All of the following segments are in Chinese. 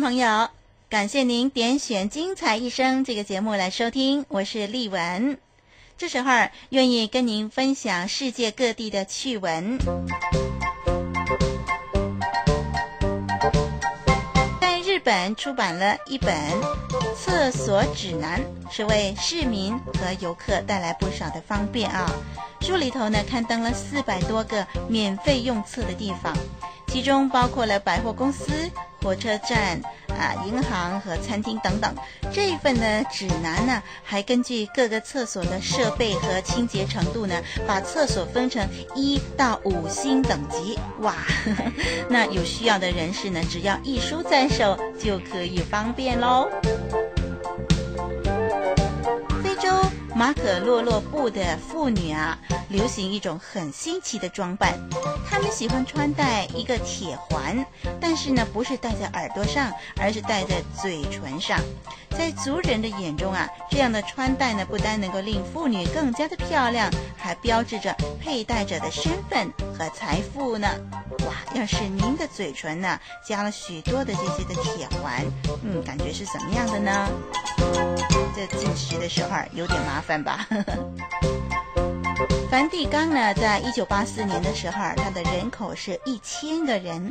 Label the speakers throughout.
Speaker 1: 朋友，感谢您点选《精彩一生》这个节目来收听，我是丽文。这时候愿意跟您分享世界各地的趣闻。在日本出版了一本厕所指南，是为市民和游客带来不少的方便啊。书里头呢，刊登了四百多个免费用厕的地方。其中包括了百货公司、火车站、啊银行和餐厅等等。这一份呢指南呢，还根据各个厕所的设备和清洁程度呢，把厕所分成一到五星等级。哇，呵呵，那有需要的人士呢，只要一书在手，就可以方便喽。马可洛洛布的妇女啊。流行一种很新奇的装扮，她们喜欢穿戴一个铁环，但是呢，不是戴在耳朵上，而是戴在嘴唇上。在族人的眼中啊，这样的穿戴呢，不单能够令妇女更加的漂亮，还标志着佩戴者的身份和财富呢。哇，要是您的嘴唇呢，加了许多的这些的铁环，嗯，感觉是怎么样的呢？这进食的时候有点麻烦吧。梵蒂冈呢，在一九八四年的时候，它的人口是一千个人。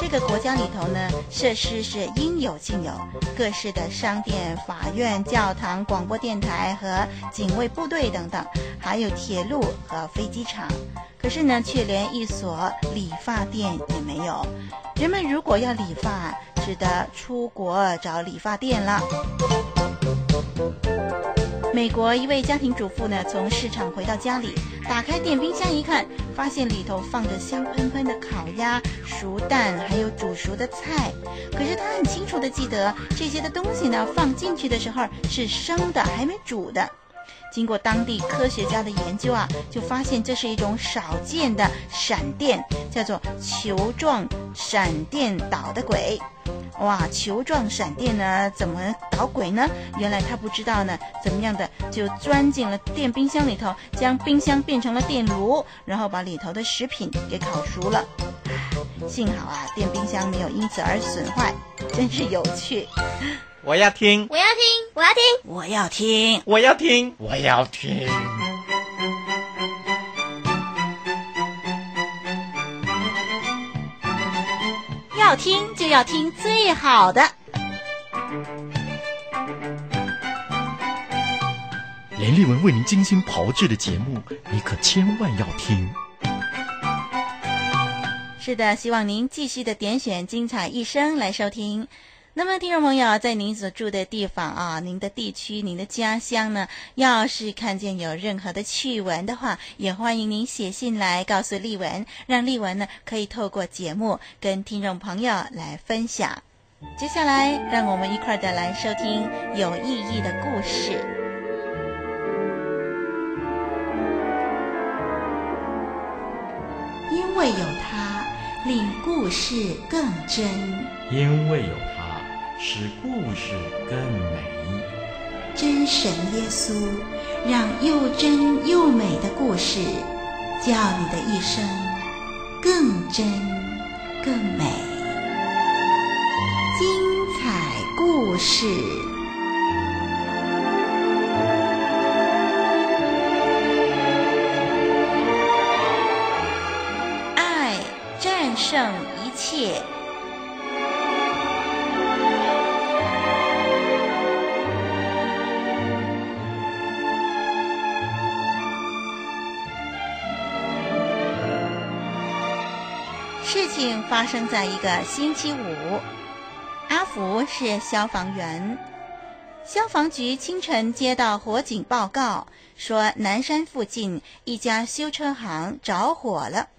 Speaker 1: 这个国家里头呢，设施是应有尽有，各式的商店、法院、教堂、广播电台和警卫部队等等，还有铁路和飞机场。可是呢，却连一所理发店也没有。人们如果要理发，只得出国找理发店了。美国一位家庭主妇呢，从市场回到家里，打开电冰箱一看，发现里头放着香喷喷的烤鸭、熟蛋，还有煮熟的菜。可是她很清楚的记得，这些的东西呢，放进去的时候是生的，还没煮的。经过当地科学家的研究啊，就发现这是一种少见的闪电，叫做球状闪电捣的鬼。哇，球状闪电呢？怎么捣鬼呢？原来他不知道呢，怎么样的就钻进了电冰箱里头，将冰箱变成了电炉，然后把里头的食品给烤熟了。幸好啊，电冰箱没有因此而损坏，真是有趣。
Speaker 2: 我要听，
Speaker 3: 我要听，我要听，
Speaker 1: 我要听，
Speaker 2: 我要听，我要听。
Speaker 1: 要听就要听最好的，
Speaker 2: 连丽文为您精心炮制的节目，你可千万要听。
Speaker 1: 是的，希望您继续的点选精彩一生来收听。那么，听众朋友，在您所住的地方啊，您的地区、您的家乡呢，要是看见有任何的趣闻的话，也欢迎您写信来告诉丽文，让丽文呢可以透过节目跟听众朋友来分享。接下来，让我们一块儿的来收听有意义的故事。
Speaker 4: 因为有他，令故事更真；
Speaker 2: 因为有他。使故事更美。
Speaker 4: 真神耶稣，让又真又美的故事，叫你的一生更真更美。精彩故事，
Speaker 1: 爱战胜一切。事情发生在一个星期五，阿福是消防员，消防局清晨接到火警报告，说南山附近一家修车行着火了。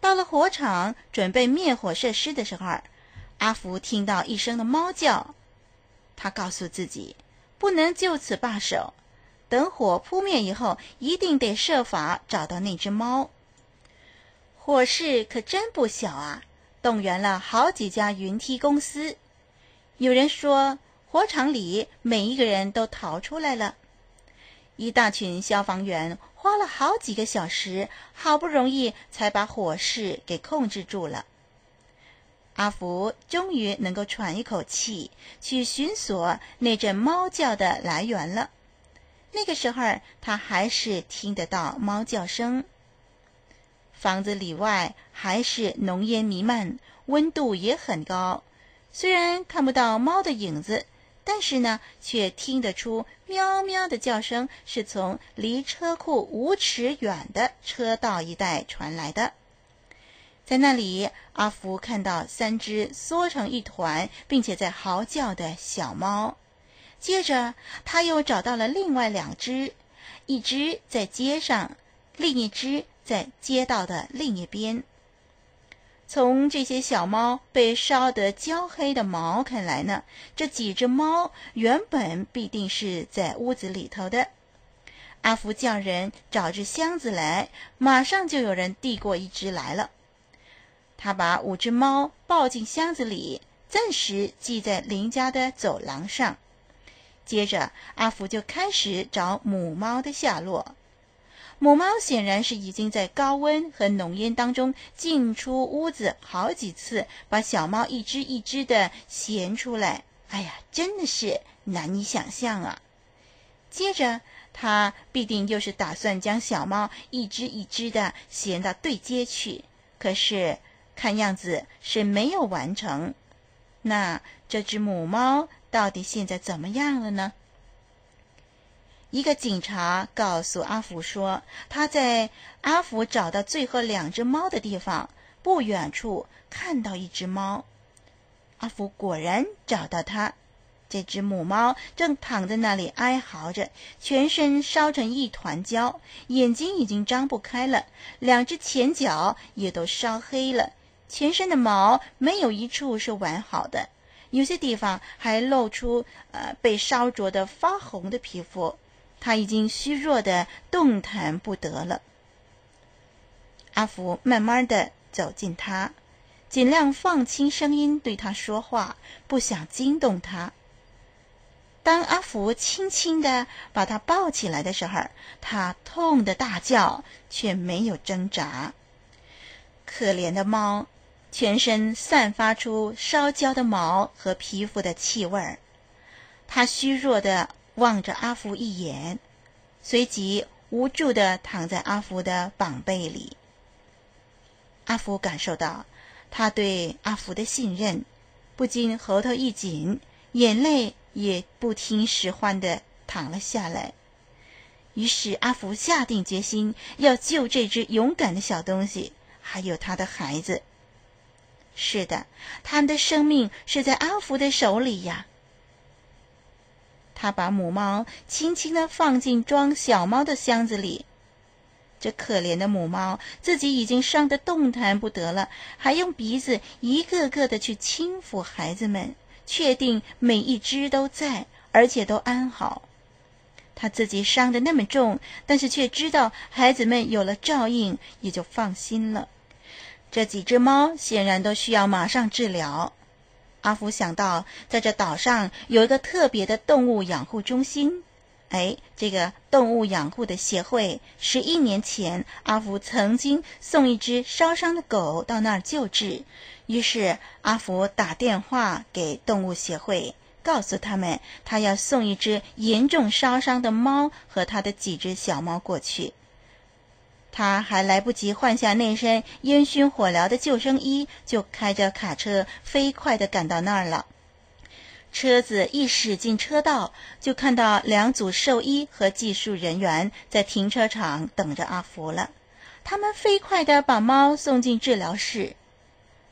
Speaker 1: 到了火场准备灭火设施的时候，阿福听到一声的猫叫，他告诉自己不能就此罢手，等火扑灭以后，一定得设法找到那只猫。火势可真不小啊，动员了好几家云梯公司。有人说，火场里每一个人都逃出来了，一大群消防员花了好几个小时，好不容易才把火势给控制住了。阿福终于能够喘一口气，去寻索那阵猫叫的来源了。那个时候，他还是听得到猫叫声。房子里外还是浓烟弥漫，温度也很高。虽然看不到猫的影子。但是呢，却听得出喵喵的叫声是从离车库五尺远的车道一带传来的。在那里，阿福看到三只缩成一团并且在嚎叫的小猫。接着，他又找到了另外两只，一只在街上，另一只在街道的另一边。从这些小猫被烧得焦黑的毛看来呢，这几只猫原本必定是在屋子里头的。阿福叫人找只箱子来，马上就有人递过一只来了。他把五只猫抱进箱子里，暂时系在邻家的走廊上。接着，阿福就开始找母猫的下落。母猫显然是已经在高温和浓烟当中进出屋子好几次，把小猫一只一只的衔出来。哎呀，真的是难以想象啊！接着，他必定又是打算将小猫一只一只的衔到对街去，可是看样子是没有完成。那这只母猫到底现在怎么样了呢？一个警察告诉阿福说，他在阿福找到最后两只猫的地方不远处看到一只猫。阿福果然找到它，这只母猫正躺在那里哀嚎着，全身烧成一团焦，眼睛已经张不开了，两只前脚也都烧黑了，全身的毛没有一处是完好的，有些地方还露出呃被烧灼的发红的皮肤。他已经虚弱的动弹不得了。阿福慢慢的走近他，尽量放轻声音对他说话，不想惊动他。当阿福轻轻的把他抱起来的时候，他痛的大叫，却没有挣扎。可怜的猫，全身散发出烧焦的毛和皮肤的气味儿，他虚弱的。望着阿福一眼，随即无助的躺在阿福的膀背里。阿福感受到他对阿福的信任，不禁喉头一紧，眼泪也不听使唤的淌了下来。于是阿福下定决心要救这只勇敢的小东西，还有他的孩子。是的，他们的生命是在阿福的手里呀。他把母猫轻轻地放进装小猫的箱子里，这可怜的母猫自己已经伤得动弹不得了，还用鼻子一个个的去轻抚孩子们，确定每一只都在，而且都安好。他自己伤得那么重，但是却知道孩子们有了照应，也就放心了。这几只猫显然都需要马上治疗。阿福想到，在这岛上有一个特别的动物养护中心。哎，这个动物养护的协会，十一年前，阿福曾经送一只烧伤的狗到那儿救治。于是，阿福打电话给动物协会，告诉他们，他要送一只严重烧伤的猫和他的几只小猫过去。他还来不及换下那身烟熏火燎的救生衣，就开着卡车飞快地赶到那儿了。车子一驶进车道，就看到两组兽医和技术人员在停车场等着阿福了。他们飞快地把猫送进治疗室。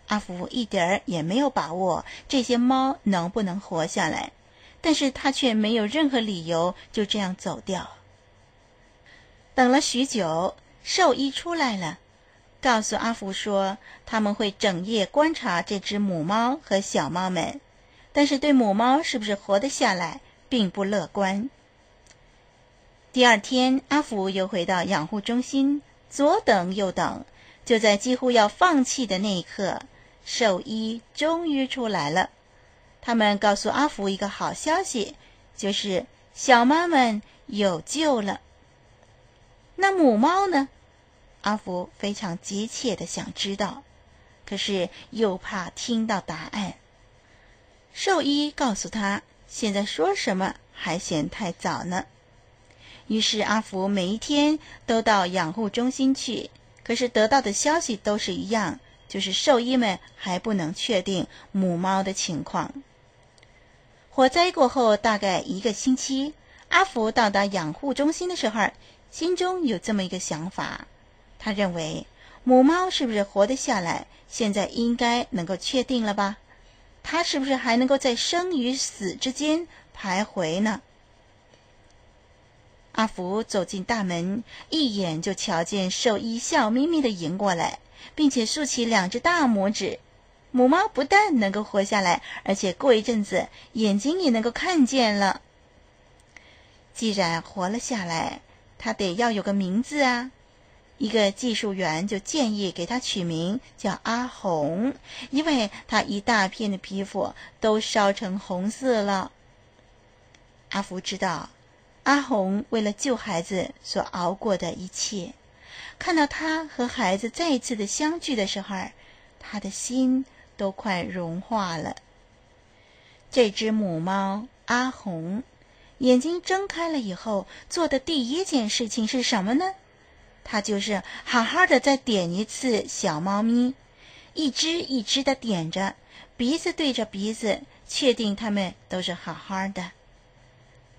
Speaker 1: 阿福一点儿也没有把握这些猫能不能活下来。但是他却没有任何理由就这样走掉。等了许久，兽医出来了，告诉阿福说他们会整夜观察这只母猫和小猫们，但是对母猫是不是活得下来并不乐观。第二天，阿福又回到养护中心，左等右等，就在几乎要放弃的那一刻，兽医终于出来了。他们告诉阿福一个好消息，就是小猫们有救了。那母猫呢？阿福非常急切地想知道，可是又怕听到答案。兽医告诉他，现在说什么还嫌太早呢。于是阿福每一天都到养护中心去，可是得到的消息都是一样，就是兽医们还不能确定母猫的情况。火灾过后大概一个星期，阿福到达养护中心的时候，心中有这么一个想法，他认为母猫是不是活得下来，现在应该能够确定了吧？它是不是还能够在生与死之间徘徊呢？阿福走进大门，一眼就瞧见兽医笑眯眯地迎过来，并且竖起两只大拇指。母猫不但能够活下来，而且过一阵子眼睛也能够看见了。既然活了下来，它得要有个名字啊！一个技术员就建议给它取名叫阿红，因为它一大片的皮肤都烧成红色了。阿福知道。阿红为了救孩子所熬过的一切，看到他和孩子再一次的相聚的时候，他的心都快融化了。这只母猫阿红，眼睛睁开了以后，做的第一件事情是什么呢？它就是好好的再点一次小猫咪，一只一只的点着，鼻子对着鼻子，确定它们都是好好的。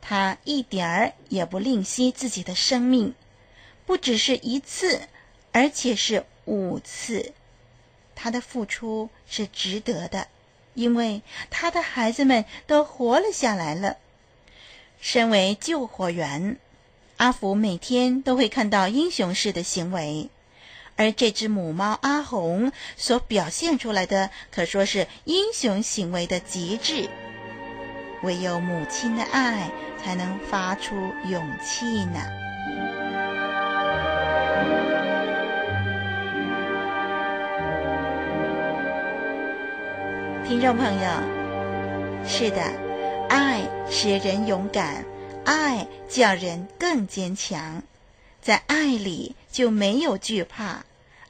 Speaker 1: 他一点儿也不吝惜自己的生命，不只是一次，而且是五次。他的付出是值得的，因为他的孩子们都活了下来了。身为救火员，阿福每天都会看到英雄式的行为，而这只母猫阿红所表现出来的，可说是英雄行为的极致。唯有母亲的爱，才能发出勇气呢。听众朋友，是的，爱使人勇敢，爱叫人更坚强，在爱里就没有惧怕，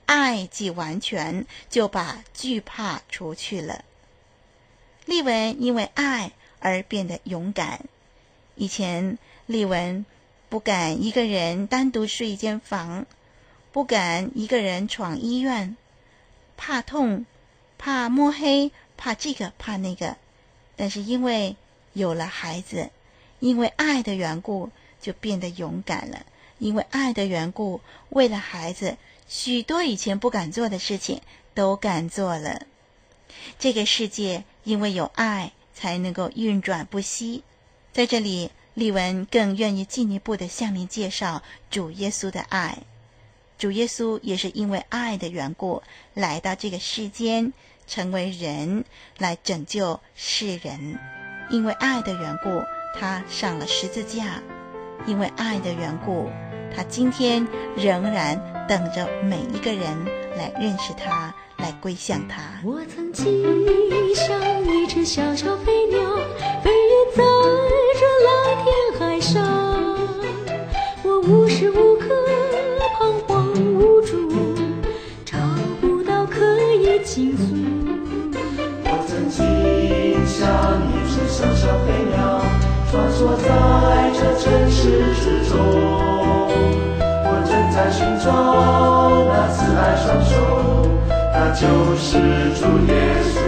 Speaker 1: 爱既完全，就把惧怕除去了。丽文因为爱而变得勇敢。以前，丽文不敢一个人单独睡一间房，不敢一个人闯医院，怕痛，怕摸黑，怕这个怕那个。但是因为有了孩子，因为爱的缘故，就变得勇敢了。因为爱的缘故，为了孩子，许多以前不敢做的事情都敢做了。这个世界因为有爱，才能够运转不息。在这里，丽文更愿意进一步的向您介绍主耶稣的爱。主耶稣也是因为爱的缘故，来到这个世间，成为人，来拯救世人。因为爱的缘故，他上了十字架；因为爱的缘故，他今天仍然等着每一个人来认识他，来归向他。
Speaker 3: 我曾经像一只小小飞鸟，飞越在这蓝天海。上，我无时无刻彷徨无助，找不到可以倾诉。
Speaker 5: 我曾经像像小小飞鸟，穿梭在这城市之中。我正在寻找那慈爱双手，那就是主耶稣。